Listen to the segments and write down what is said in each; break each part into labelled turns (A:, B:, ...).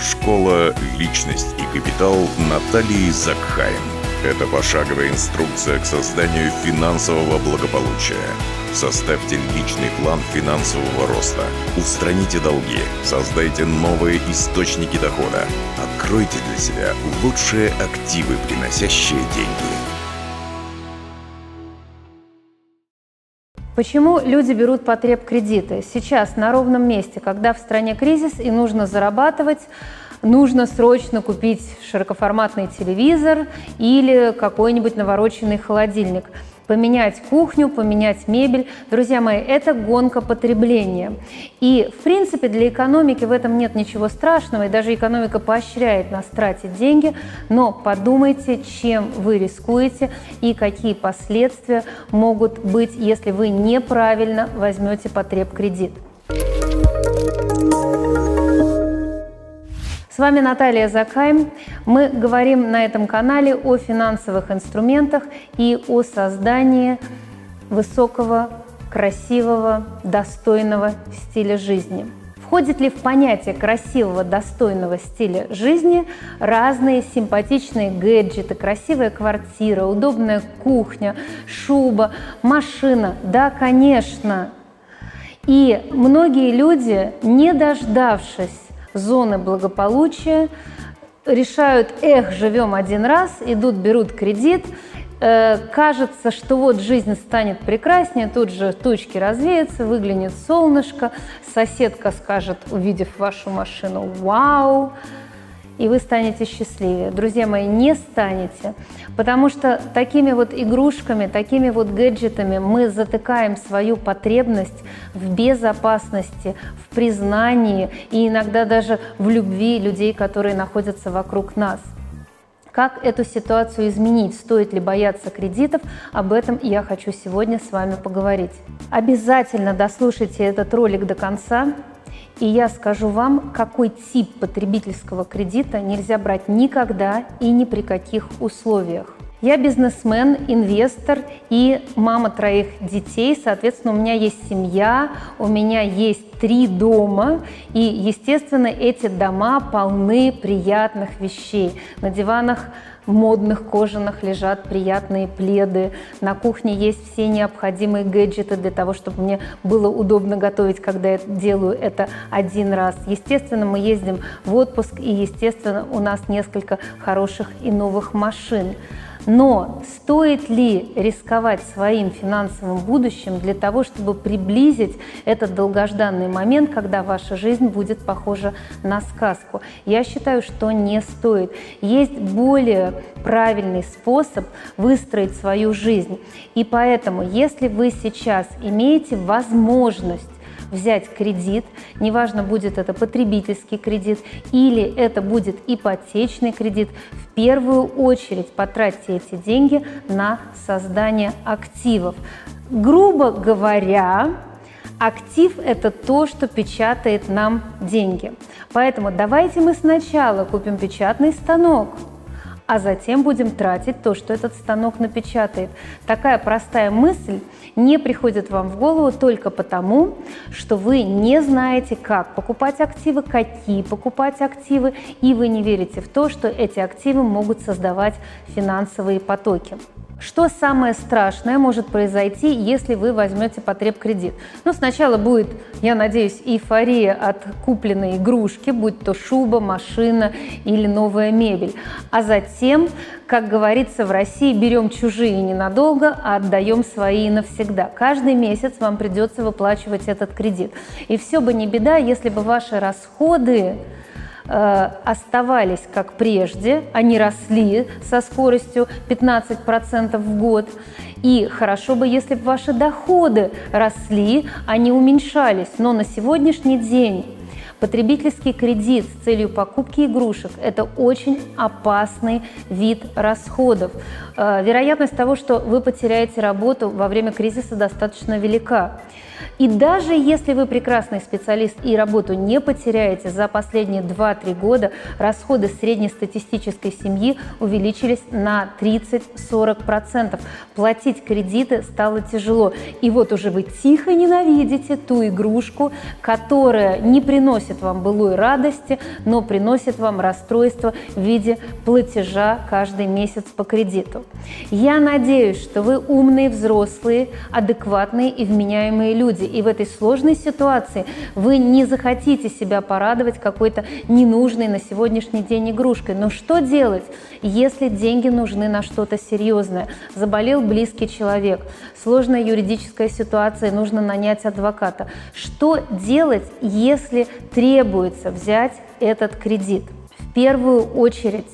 A: Школа «Личность и капитал» Натальи Закхайм. Это пошаговая инструкция к созданию финансового благополучия. Составьте личный план финансового роста. Устраните долги. Создайте новые источники дохода. Откройте для себя лучшие активы, приносящие деньги.
B: Почему люди берут потреб кредиты? Сейчас на ровном месте, когда в стране кризис и нужно зарабатывать, нужно срочно купить широкоформатный телевизор или какой-нибудь навороченный холодильник – поменять кухню, поменять мебель. Друзья мои, это гонка потребления. И, в принципе, для экономики в этом нет ничего страшного, и даже экономика поощряет нас тратить деньги, но подумайте, чем вы рискуете и какие последствия могут быть, если вы неправильно возьмете потреб кредит. С вами Наталья Закайм. Мы говорим на этом канале о финансовых инструментах и о создании высокого, красивого, достойного стиля жизни. Входит ли в понятие красивого, достойного стиля жизни разные симпатичные гаджеты, красивая квартира, удобная кухня, шуба, машина? Да, конечно. И многие люди, не дождавшись зоны благополучия, решают, эх, живем один раз, идут, берут кредит, э, кажется, что вот жизнь станет прекраснее, тут же тучки развеются, выглянет солнышко, соседка скажет, увидев вашу машину, вау, и вы станете счастливее. Друзья мои, не станете, потому что такими вот игрушками, такими вот гаджетами мы затыкаем свою потребность в безопасности, в признании и иногда даже в любви людей, которые находятся вокруг нас. Как эту ситуацию изменить? Стоит ли бояться кредитов? Об этом я хочу сегодня с вами поговорить. Обязательно дослушайте этот ролик до конца. И я скажу вам, какой тип потребительского кредита нельзя брать никогда и ни при каких условиях. Я бизнесмен, инвестор и мама троих детей. Соответственно, у меня есть семья, у меня есть три дома. И, естественно, эти дома полны приятных вещей. На диванах модных кожаных лежат приятные пледы. На кухне есть все необходимые гаджеты для того, чтобы мне было удобно готовить, когда я делаю это один раз. Естественно, мы ездим в отпуск, и, естественно, у нас несколько хороших и новых машин. Но стоит ли рисковать своим финансовым будущим для того, чтобы приблизить этот долгожданный момент, когда ваша жизнь будет похожа на сказку? Я считаю, что не стоит. Есть более правильный способ выстроить свою жизнь. И поэтому, если вы сейчас имеете возможность взять кредит, неважно, будет это потребительский кредит или это будет ипотечный кредит, в первую очередь потратьте эти деньги на создание активов. Грубо говоря, Актив – это то, что печатает нам деньги. Поэтому давайте мы сначала купим печатный станок, а затем будем тратить то, что этот станок напечатает. Такая простая мысль не приходит вам в голову только потому, что вы не знаете, как покупать активы, какие покупать активы, и вы не верите в то, что эти активы могут создавать финансовые потоки. Что самое страшное может произойти, если вы возьмете потреб кредит? Ну, сначала будет, я надеюсь, эйфория от купленной игрушки, будь то шуба, машина или новая мебель. А затем, как говорится в России, берем чужие ненадолго, а отдаем свои навсегда. Каждый месяц вам придется выплачивать этот кредит. И все бы не беда, если бы ваши расходы Э, оставались как прежде, они росли со скоростью 15% в год. И хорошо бы, если бы ваши доходы росли, а не уменьшались. Но на сегодняшний день Потребительский кредит с целью покупки игрушек – это очень опасный вид расходов. Э, вероятность того, что вы потеряете работу во время кризиса достаточно велика. И даже если вы прекрасный специалист и работу не потеряете, за последние 2-3 года расходы среднестатистической семьи увеличились на 30-40%. Платить кредиты стало тяжело. И вот уже вы тихо ненавидите ту игрушку, которая не приносит вам былой радости, но приносит вам расстройство в виде платежа каждый месяц по кредиту. Я надеюсь, что вы умные взрослые, адекватные и вменяемые люди. И в этой сложной ситуации вы не захотите себя порадовать какой-то ненужной на сегодняшний день игрушкой. Но что делать, если деньги нужны на что-то серьезное? Заболел близкий человек, сложная юридическая ситуация, нужно нанять адвоката. Что делать, если требуется взять этот кредит? В первую очередь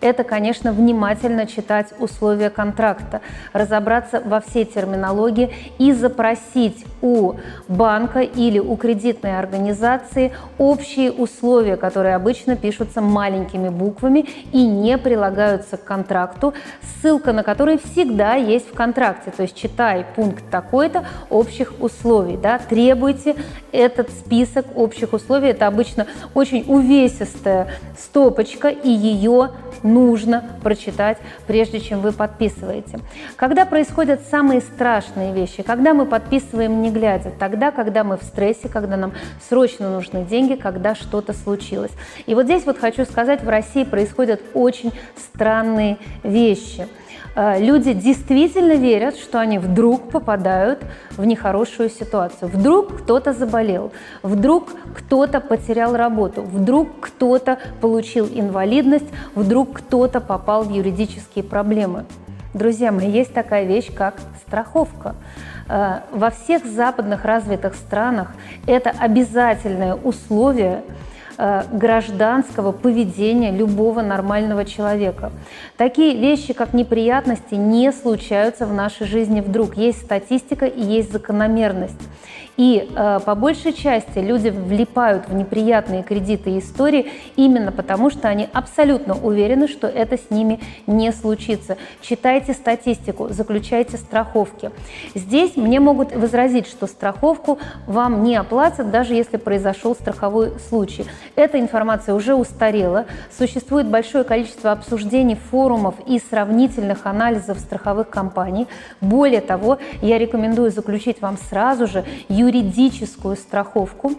B: это, конечно, внимательно читать условия контракта, разобраться во всей терминологии и запросить у банка или у кредитной организации общие условия, которые обычно пишутся маленькими буквами и не прилагаются к контракту, ссылка на которые всегда есть в контракте. То есть читай пункт такой-то общих условий, да, требуйте этот список общих условий. Это обычно очень увесистая стопочка, и ее нужно прочитать, прежде чем вы подписываете. Когда происходят самые страшные вещи, когда мы подписываем не глядя, тогда, когда мы в стрессе, когда нам срочно нужны деньги, когда что-то случилось. И вот здесь вот хочу сказать, в России происходят очень странные вещи – люди действительно верят, что они вдруг попадают в нехорошую ситуацию. Вдруг кто-то заболел, вдруг кто-то потерял работу, вдруг кто-то получил инвалидность, вдруг кто-то попал в юридические проблемы. Друзья мои, есть такая вещь, как страховка. Э, во всех западных развитых странах это обязательное условие Э, гражданского поведения любого нормального человека. Такие вещи, как неприятности, не случаются в нашей жизни вдруг. Есть статистика и есть закономерность. И э, по большей части люди влипают в неприятные кредиты и истории именно потому, что они абсолютно уверены, что это с ними не случится. Читайте статистику, заключайте страховки. Здесь мне могут возразить, что страховку вам не оплатят, даже если произошел страховой случай. Эта информация уже устарела. Существует большое количество обсуждений, форумов и сравнительных анализов страховых компаний. Более того, я рекомендую заключить вам сразу же юридическую страховку,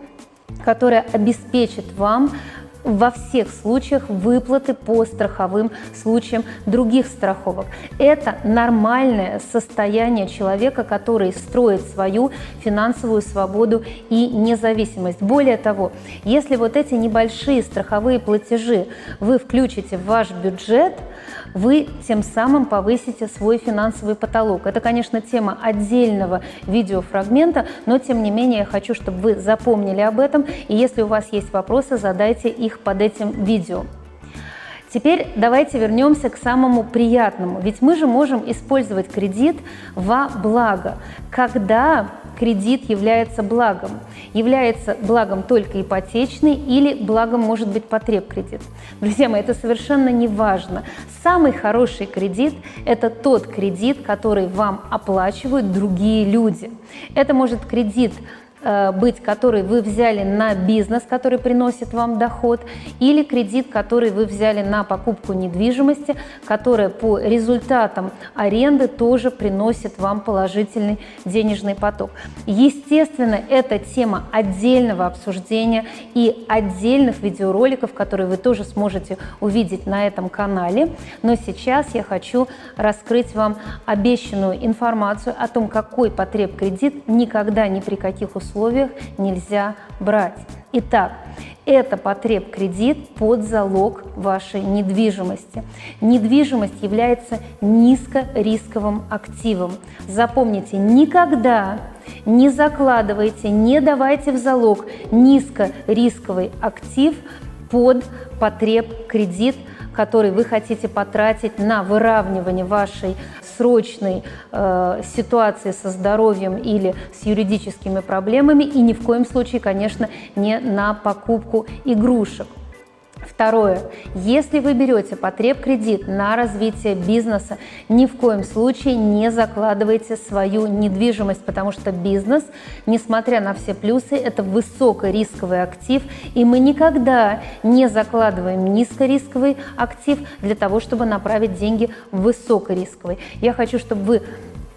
B: которая обеспечит вам во всех случаях выплаты по страховым случаям других страховок. Это нормальное состояние человека, который строит свою финансовую свободу и независимость. Более того, если вот эти небольшие страховые платежи вы включите в ваш бюджет, вы тем самым повысите свой финансовый потолок. Это, конечно, тема отдельного видеофрагмента, но тем не менее я хочу, чтобы вы запомнили об этом. И если у вас есть вопросы, задайте их под этим видео. Теперь давайте вернемся к самому приятному. Ведь мы же можем использовать кредит во благо, когда кредит является благом. Является благом только ипотечный или благом может быть потреб кредит. Друзья мои, это совершенно не важно. Самый хороший кредит – это тот кредит, который вам оплачивают другие люди. Это может кредит быть, который вы взяли на бизнес, который приносит вам доход, или кредит, который вы взяли на покупку недвижимости, которая по результатам аренды тоже приносит вам положительный денежный поток. Естественно, это тема отдельного обсуждения и отдельных видеороликов, которые вы тоже сможете увидеть на этом канале. Но сейчас я хочу раскрыть вам обещанную информацию о том, какой потреб кредит никогда ни при каких условиях условиях нельзя брать. Итак, это потреб кредит под залог вашей недвижимости. Недвижимость является низкорисковым активом. Запомните, никогда не закладывайте, не давайте в залог низкорисковый актив под потреб кредит, который вы хотите потратить на выравнивание вашей срочной э, ситуации со здоровьем или с юридическими проблемами и ни в коем случае, конечно, не на покупку игрушек. Второе. Если вы берете потреб-кредит на развитие бизнеса, ни в коем случае не закладывайте свою недвижимость, потому что бизнес, несмотря на все плюсы, это высокорисковый актив, и мы никогда не закладываем низкорисковый актив для того, чтобы направить деньги в высокорисковый. Я хочу, чтобы вы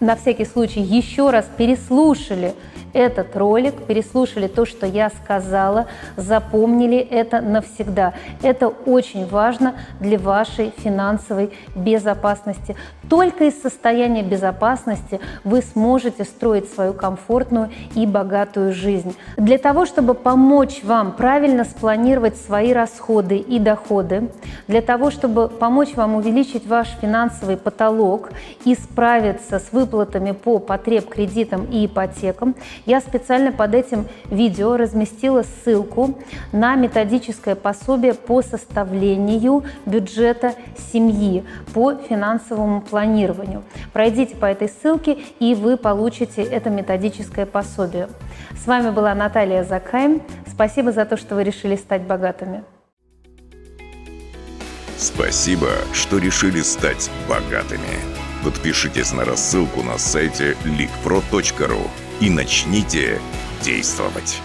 B: на всякий случай еще раз переслушали этот ролик, переслушали то, что я сказала, запомнили это навсегда. Это очень важно для вашей финансовой безопасности. Только из состояния безопасности вы сможете строить свою комфортную и богатую жизнь. Для того, чтобы помочь вам правильно спланировать свои расходы и доходы, для того, чтобы помочь вам увеличить ваш финансовый потолок и справиться с выплатами по потреб кредитам и ипотекам, я специально под этим видео разместила ссылку на методическое пособие по составлению бюджета семьи по финансовому планированию. Пройдите по этой ссылке, и вы получите это методическое пособие. С вами была Наталья Закайм. Спасибо за то, что вы решили стать богатыми.
A: Спасибо, что решили стать богатыми. Подпишитесь на рассылку на сайте leakpro.ru и начните действовать.